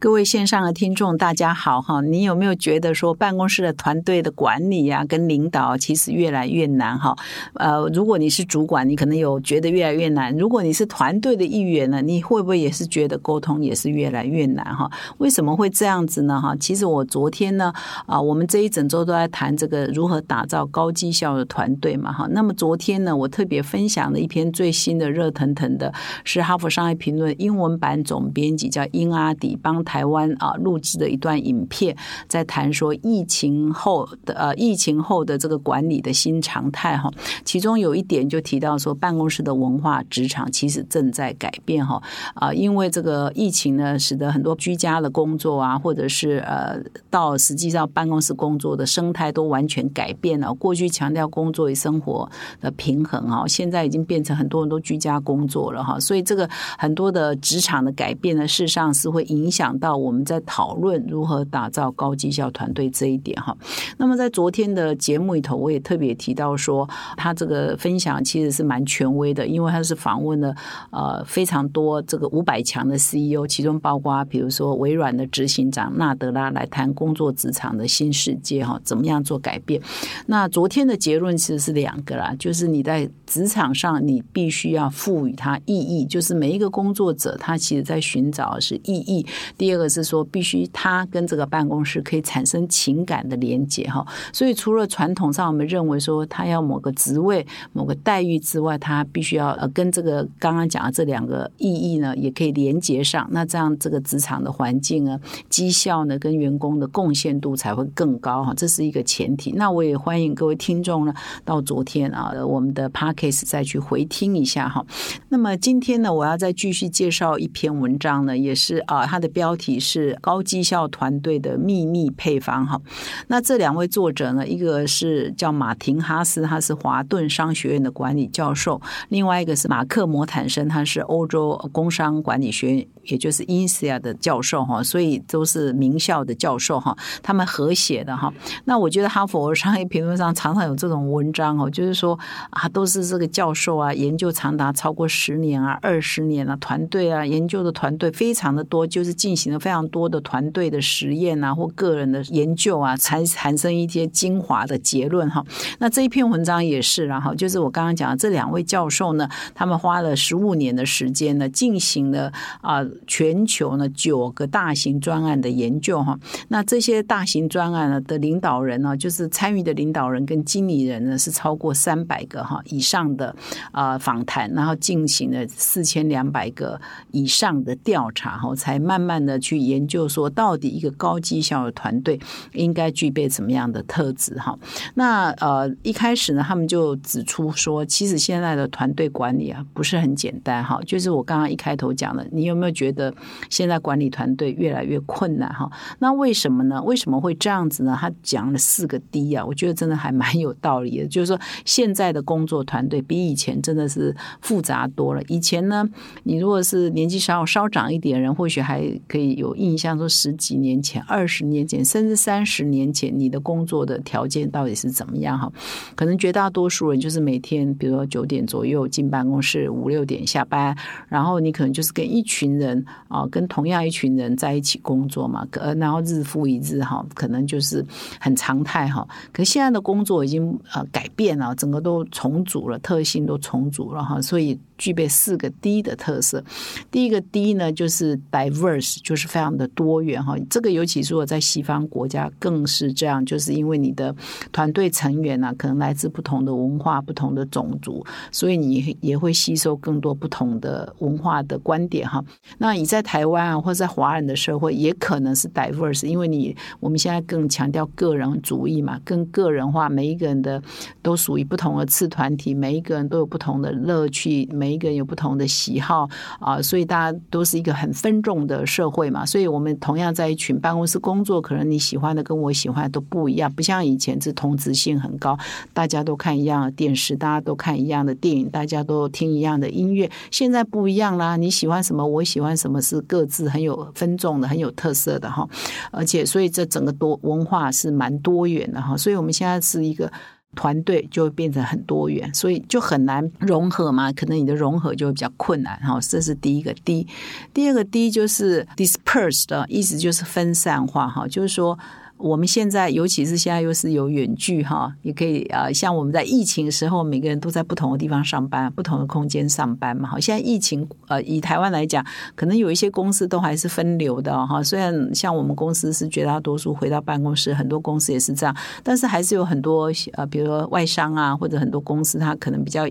各位线上的听众，大家好哈！你有没有觉得说办公室的团队的管理啊，跟领导其实越来越难哈？呃，如果你是主管，你可能有觉得越来越难；如果你是团队的一员呢，你会不会也是觉得沟通也是越来越难哈？为什么会这样子呢哈？其实我昨天呢啊，我们这一整周都在谈这个如何打造高绩效的团队嘛哈。那么昨天呢，我特别分享了一篇最新的热腾腾的，是哈佛商业评论英文版总编辑叫英阿迪帮。台湾啊，录制的一段影片，在谈说疫情后的呃，疫情后的这个管理的新常态哈。其中有一点就提到说，办公室的文化、职场其实正在改变哈啊，因为这个疫情呢，使得很多居家的工作啊，或者是呃，到实际上办公室工作的生态都完全改变了。过去强调工作与生活的平衡啊，现在已经变成很多人都居家工作了哈，所以这个很多的职场的改变呢，事实上是会影响。到我们在讨论如何打造高绩效团队这一点哈，那么在昨天的节目里头，我也特别提到说，他这个分享其实是蛮权威的，因为他是访问了呃非常多这个五百强的 CEO，其中包括比如说微软的执行长纳德拉来谈工作职场的新世界哈，怎么样做改变？那昨天的结论其实是两个啦，就是你在职场上你必须要赋予它意义，就是每一个工作者他其实在寻找是意义。第第二个是说，必须他跟这个办公室可以产生情感的连接哈。所以除了传统上我们认为说他要某个职位、某个待遇之外，他必须要呃跟这个刚刚讲的这两个意义呢，也可以连接上。那这样这个职场的环境呢，绩效呢，跟员工的贡献度才会更高哈。这是一个前提。那我也欢迎各位听众呢，到昨天啊，我们的 p a c k a s e 再去回听一下哈。那么今天呢，我要再继续介绍一篇文章呢，也是啊，它的标。题是高绩效团队的秘密配方哈，那这两位作者呢，一个是叫马廷哈斯，他是华顿商学院的管理教授；另外一个是马克摩坦森，他是欧洲工商管理学院，也就是 INSEA 的教授哈，所以都是名校的教授哈，他们合写的哈。那我觉得哈佛商业评论上常常有这种文章哦，就是说啊，都是这个教授啊，研究长达超过十年啊、二十年啊，团队啊，研究的团队非常的多，就是进行。了非常多的团队的实验啊，或个人的研究啊，才产生一些精华的结论哈。那这一篇文章也是，然后就是我刚刚讲的这两位教授呢，他们花了十五年的时间呢，进行了啊全球呢九个大型专案的研究哈。那这些大型专案呢的领导人呢，就是参与的领导人跟经理人呢，是超过三百个哈以上的啊访谈，然后进行了四千两百个以上的调查哈，才慢慢的。去研究说，到底一个高绩效的团队应该具备什么样的特质？哈，那呃，一开始呢，他们就指出说，其实现在的团队管理啊，不是很简单。哈，就是我刚刚一开头讲的，你有没有觉得现在管理团队越来越困难？哈，那为什么呢？为什么会这样子呢？他讲了四个 D 啊，我觉得真的还蛮有道理的。就是说，现在的工作团队比以前真的是复杂多了。以前呢，你如果是年纪稍稍长一点人，或许还可以。有印象说十几年前、二十年前，甚至三十年前，你的工作的条件到底是怎么样？哈，可能绝大多数人就是每天，比如说九点左右进办公室，五六点下班，然后你可能就是跟一群人啊，跟同样一群人在一起工作嘛，呃，然后日复一日哈，可能就是很常态哈。可现在的工作已经呃改变了，整个都重组了，特性都重组了哈，所以。具备四个 D 的特色，第一个 D 呢就是 diverse，就是非常的多元哈。这个尤其是我在西方国家更是这样，就是因为你的团队成员呢可能来自不同的文化、不同的种族，所以你也会吸收更多不同的文化的观点哈。那你在台湾啊，或者在华人的社会，也可能是 diverse，因为你我们现在更强调个人主义嘛，更个人化，每一个人的都属于不同的次团体，每一个人都有不同的乐趣，每每一个人有不同的喜好啊，所以大家都是一个很分众的社会会嘛。所以我们同样在一群办公室工作，可能你喜欢的跟我喜欢的都不一样，不像以前是同质性很高，大家都看一样的电视，大家都看一样的电影，大家都听一样的音乐。现在不一样啦，你喜欢什么，我喜欢什么，是各自很有分众的，很有特色的哈。而且，所以这整个多文化是蛮多元的哈。所以我们现在是一个。团队就会变成很多元，所以就很难融合嘛。可能你的融合就会比较困难哈。这是第一个 D，第二个 D 就是 dispersed，意思就是分散化哈，就是说。我们现在，尤其是现在又是有远距哈，也可以啊，像我们在疫情时候，每个人都在不同的地方上班，不同的空间上班嘛。好，现在疫情呃，以台湾来讲，可能有一些公司都还是分流的哈。虽然像我们公司是绝大多数回到办公室，很多公司也是这样，但是还是有很多呃，比如说外商啊，或者很多公司，它可能比较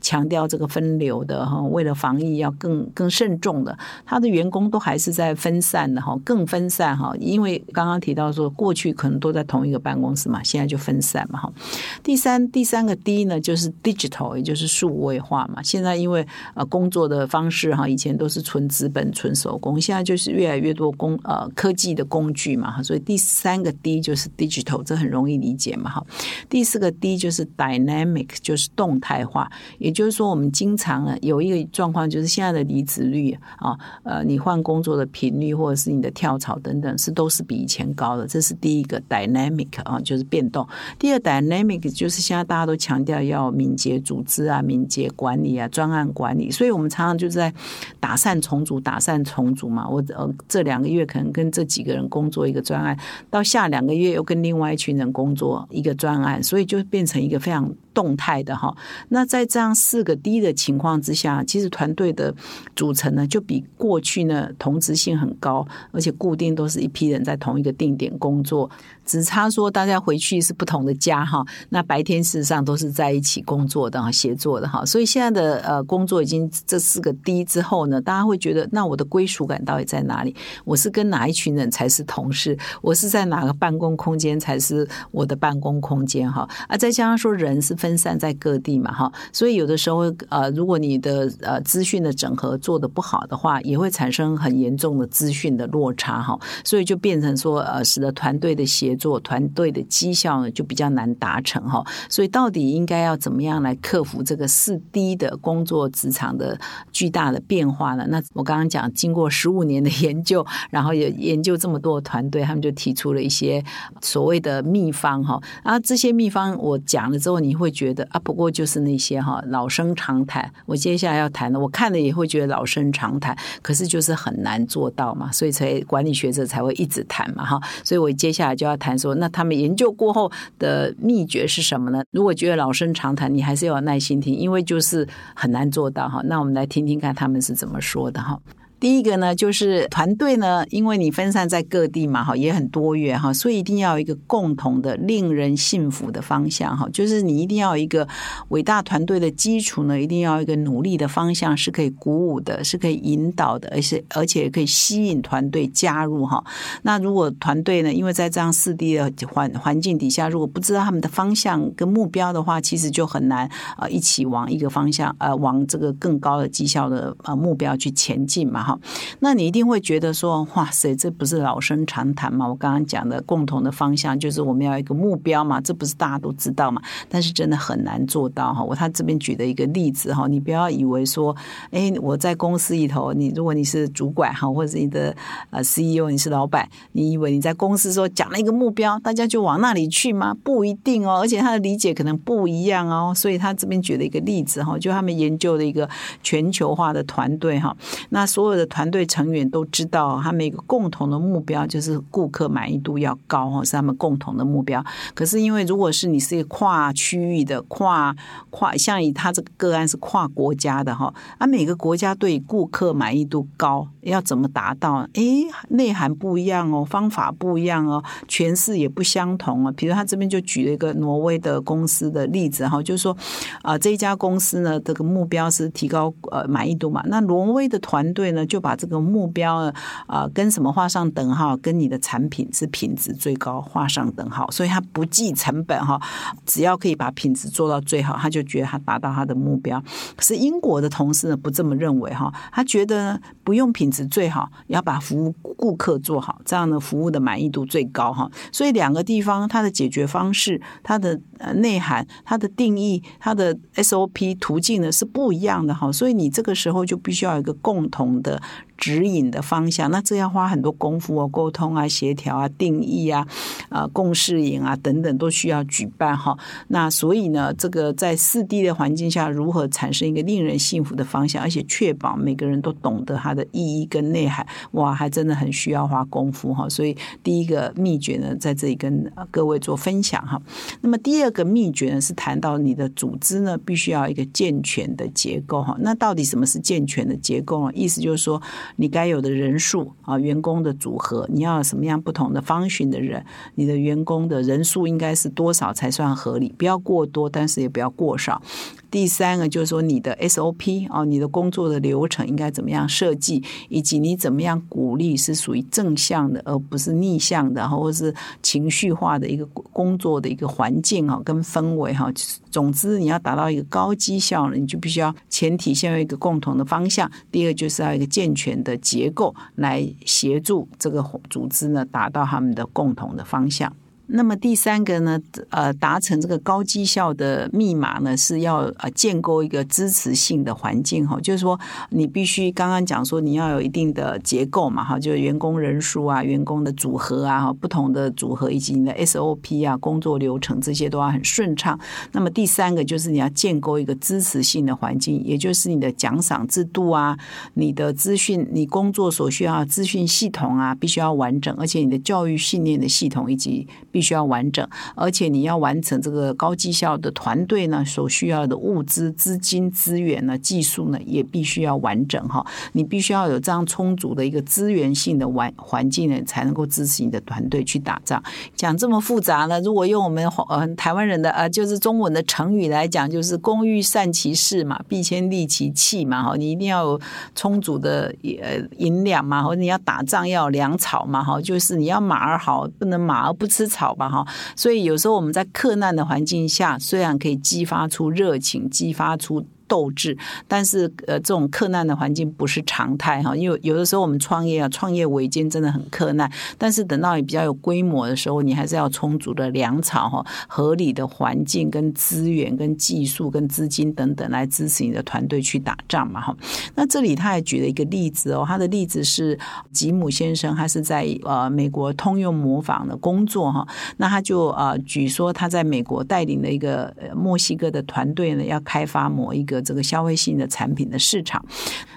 强调这个分流的哈，为了防疫要更更慎重的，他的员工都还是在分散的哈，更分散哈，因为刚刚提到说过。过去可能都在同一个办公室嘛，现在就分散嘛哈。第三第三个 D 呢，就是 digital，也就是数位化嘛。现在因为呃工作的方式哈，以前都是纯资本、纯手工，现在就是越来越多工呃科技的工具嘛哈。所以第三个 D 就是 digital，这很容易理解嘛哈。第四个 D 就是 dynamic，就是动态化。也就是说，我们经常呢有一个状况，就是现在的离职率啊，呃，你换工作的频率或者是你的跳槽等等，是都是比以前高的。这是第一个 dynamic 啊，就是变动。第二 dynamic 就是现在大家都强调要敏捷组织啊、敏捷管理啊、专案管理，所以我们常常就在打散重组、打散重组嘛。我呃这两个月可能跟这几个人工作一个专案，到下两个月又跟另外一群人工作一个专案，所以就变成一个非常动态的哈。那在这样四个低的情况之下，其实团队的组成呢，就比过去呢同质性很高，而且固定都是一批人在同一个定点工作。做只差说大家回去是不同的家哈，那白天事实上都是在一起工作的哈，协作的哈，所以现在的呃工作已经这四个低之后呢，大家会觉得那我的归属感到底在哪里？我是跟哪一群人才是同事？我是在哪个办公空间才是我的办公空间哈？啊，再加上说人是分散在各地嘛哈，所以有的时候呃，如果你的呃资讯的整合做的不好的话，也会产生很严重的资讯的落差哈，所以就变成说呃，使得团队的协作团队的绩效呢，就比较难达成哈。所以到底应该要怎么样来克服这个四低的工作职场的巨大的变化呢？那我刚刚讲，经过十五年的研究，然后也研究这么多团队，他们就提出了一些所谓的秘方哈。啊，这些秘方我讲了之后，你会觉得啊，不过就是那些哈老生常谈。我接下来要谈的，我看了也会觉得老生常谈，可是就是很难做到嘛，所以才管理学者才会一直谈嘛哈。所以我接下来就要。谈说，那他们研究过后的秘诀是什么呢？如果觉得老生常谈，你还是要耐心听，因为就是很难做到哈。那我们来听听看他们是怎么说的哈。第一个呢，就是团队呢，因为你分散在各地嘛，哈，也很多元哈，所以一定要有一个共同的、令人信服的方向哈。就是你一定要一个伟大团队的基础呢，一定要一个努力的方向，是可以鼓舞的，是可以引导的，而且而且可以吸引团队加入哈。那如果团队呢，因为在这样四 D 的环环境底下，如果不知道他们的方向跟目标的话，其实就很难呃一起往一个方向呃往这个更高的绩效的呃目标去前进嘛哈。那你一定会觉得说，哇塞，这不是老生常谈吗？我刚刚讲的共同的方向就是我们要一个目标嘛，这不是大家都知道嘛？但是真的很难做到哈。我他这边举的一个例子哈，你不要以为说，哎，我在公司里头，你如果你是主管哈，或者是你的呃 CEO，你是老板，你以为你在公司说讲了一个目标，大家就往那里去吗？不一定哦，而且他的理解可能不一样哦。所以他这边举了一个例子哈，就他们研究的一个全球化的团队哈，那所有的。团队成员都知道，他们一个共同的目标就是顾客满意度要高哈，是他们共同的目标。可是因为如果是你是一个跨区域的、跨跨，像以他这个个案是跨国家的哈，啊，每个国家对顾客满意度高要怎么达到？诶，内涵不一样哦，方法不一样哦，诠释也不相同啊。比如他这边就举了一个挪威的公司的例子哈，就是说啊，这一家公司呢，这个目标是提高呃满意度嘛，那挪威的团队呢？就把这个目标啊跟什么画上等号？跟你的产品是品质最高画上等号。所以他不计成本哈，只要可以把品质做到最好，他就觉得他达到他的目标。可是英国的同事呢不这么认为哈，他觉得不用品质最好，要把服务顾客做好，这样的服务的满意度最高哈。所以两个地方它的解决方式、它的内涵、它的定义、它的 SOP 途径呢是不一样的哈。所以你这个时候就必须要有一个共同的。的指引的方向，那这要花很多功夫哦，沟通啊、协调啊、定义啊、啊共适营啊等等，都需要举办哈。那所以呢，这个在四 D 的环境下，如何产生一个令人信服的方向，而且确保每个人都懂得它的意义跟内涵，哇，还真的很需要花功夫哈。所以第一个秘诀呢，在这里跟各位做分享哈。那么第二个秘诀呢，是谈到你的组织呢，必须要一个健全的结构哈。那到底什么是健全的结构呢？意思就是说。你该有的人数啊，员工的组合，你要什么样不同的方寻的人？你的员工的人数应该是多少才算合理？不要过多，但是也不要过少。第三个就是说，你的 SOP 啊，你的工作的流程应该怎么样设计，以及你怎么样鼓励是属于正向的，而不是逆向的，或者是情绪化的一个工作的一个环境啊，跟氛围哈。总之，你要达到一个高绩效呢，你就必须要前提先有一个共同的方向，第二就是要一个健全的结构来协助这个组织呢，达到他们的共同的方向。那么第三个呢，呃，达成这个高绩效的密码呢，是要呃建构一个支持性的环境哈，就是说你必须刚刚讲说你要有一定的结构嘛哈，就是员工人数啊、员工的组合啊、不同的组合以及你的 SOP 啊、工作流程这些都要很顺畅。那么第三个就是你要建构一个支持性的环境，也就是你的奖赏制度啊、你的资讯、你工作所需要的资讯系统啊，必须要完整，而且你的教育训练的系统以及须要完整，而且你要完成这个高绩效的团队呢，所需要的物资、资金、资源呢、技术呢，也必须要完整哈。你必须要有这样充足的一个资源性的环环境呢，才能够支持你的团队去打仗。讲这么复杂呢，如果用我们呃台湾人的呃就是中文的成语来讲，就是“工欲善其事嘛，必先利其器”嘛哈。你一定要有充足的呃银两嘛，或者你要打仗要粮草嘛哈，就是你要马儿好，不能马儿不吃草。好吧哈，所以有时候我们在克难的环境下，虽然可以激发出热情，激发出。斗志，但是呃，这种克难的环境不是常态哈，因为有的时候我们创业啊，创业维艰真的很克难。但是等到你比较有规模的时候，你还是要充足的粮草哈，合理的环境跟资源、跟技术、跟资金等等来支持你的团队去打仗嘛哈。那这里他还举了一个例子哦，他的例子是吉姆先生，他是在呃美国通用模仿的工作哈。那他就呃举说他在美国带领的一个墨西哥的团队呢，要开发某一个。这个消费性的产品的市场，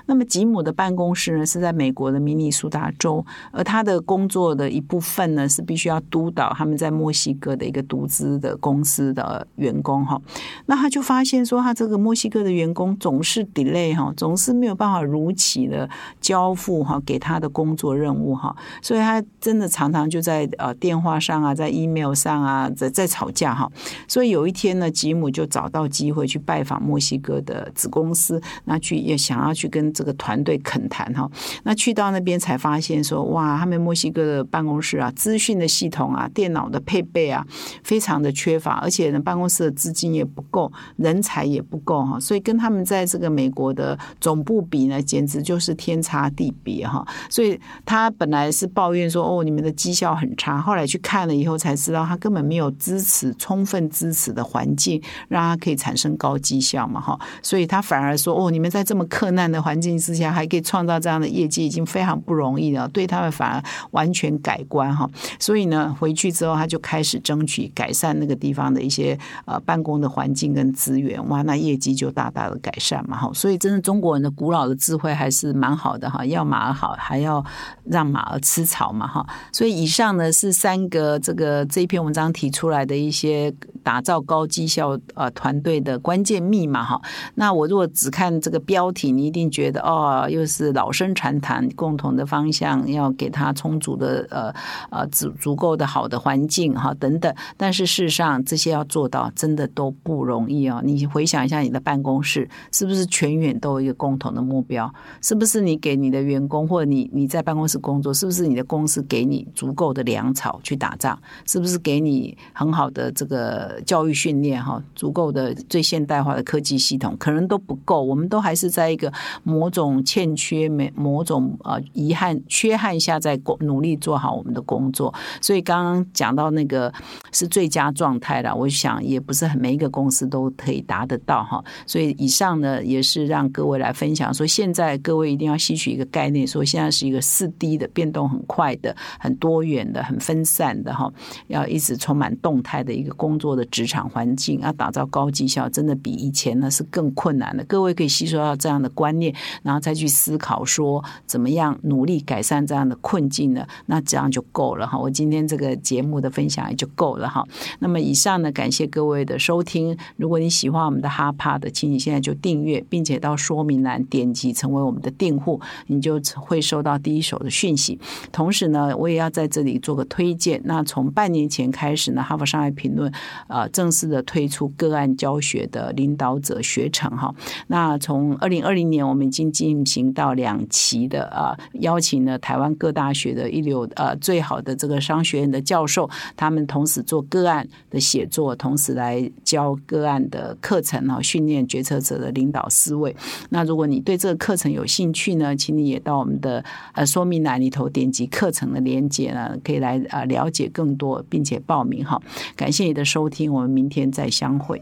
那么吉姆的办公室呢是在美国的明尼苏达州，而他的工作的一部分呢是必须要督导他们在墨西哥的一个独资的公司的员工哈。那他就发现说，他这个墨西哥的员工总是 delay 哈，总是没有办法如期的交付哈给他的工作任务哈，所以他真的常常就在呃电话上啊，在 email 上啊，在在吵架哈。所以有一天呢，吉姆就找到机会去拜访墨西哥的。子公司那去也想要去跟这个团队恳谈哈，那去到那边才发现说哇，他们墨西哥的办公室啊，资讯的系统啊，电脑的配备啊，非常的缺乏，而且呢，办公室的资金也不够，人才也不够哈，所以跟他们在这个美国的总部比呢，简直就是天差地别哈。所以他本来是抱怨说哦，你们的绩效很差，后来去看了以后才知道，他根本没有支持充分支持的环境，让他可以产生高绩效嘛哈。所以他反而说：“哦，你们在这么困难的环境之下，还可以创造这样的业绩，已经非常不容易了。”对他们反而完全改观哈。所以呢，回去之后他就开始争取改善那个地方的一些呃办公的环境跟资源。哇，那业绩就大大的改善嘛哈。所以，真的中国人的古老的智慧还是蛮好的哈。要马儿好，还要让马儿吃草嘛哈。所以，以上呢是三个这个这一篇文章提出来的一些打造高绩效呃团队的关键密码哈。那我如果只看这个标题，你一定觉得哦，又是老生常谈，共同的方向要给他充足的呃呃足足够的好的环境哈等等。但是事实上，这些要做到真的都不容易哦。你回想一下，你的办公室是不是全员都有一个共同的目标？是不是你给你的员工，或者你你在办公室工作，是不是你的公司给你足够的粮草去打仗？是不是给你很好的这个教育训练哈？足够的最现代化的科技系统，可能都不够。我们都还是在一个某种欠缺、某某种呃遗憾、缺憾下，在努力做好我们的工作。所以刚刚讲到那个是最佳状态了，我想也不是很每一个公司都可以达得到哈。所以以上呢，也是让各位来分享说，现在各位一定要吸取一个概念，说现在是一个四 D 的变动很快的、很多元的、很分散的哈，要一直充满动态的一个工作的职场环境，要打造高绩效，真的比以前呢是更困难的。各位可以吸收到这样的观念，然后再去思考说，怎么样努力改善这样的困境呢？那这样就够了哈。我今天这个节目的分享也就够了哈。那么以上呢，感谢各位的收听。如果你喜欢我们的哈帕的，请你现在就订阅，并且到说明栏点击成为我们的订户，你就会收到第一手的讯息。同时呢，我也要在这里做个推荐。那从半年前开始呢，哈佛商业评论呃正式的推出个案教学的领导者学程哈。那从二零二零年，我们已经进行到两期的啊，邀请了台湾各大学的一流呃最好的这个商学院的教授，他们同时做个案的写作，同时来教个案的课程哈，训练决策者的领导思维。那如果你对这个课程有兴趣呢，请你也到我们的呃说明栏里头点击课程的链接呢，可以来啊了解更多，并且报名哈。感谢你的收听，我们明天再相会。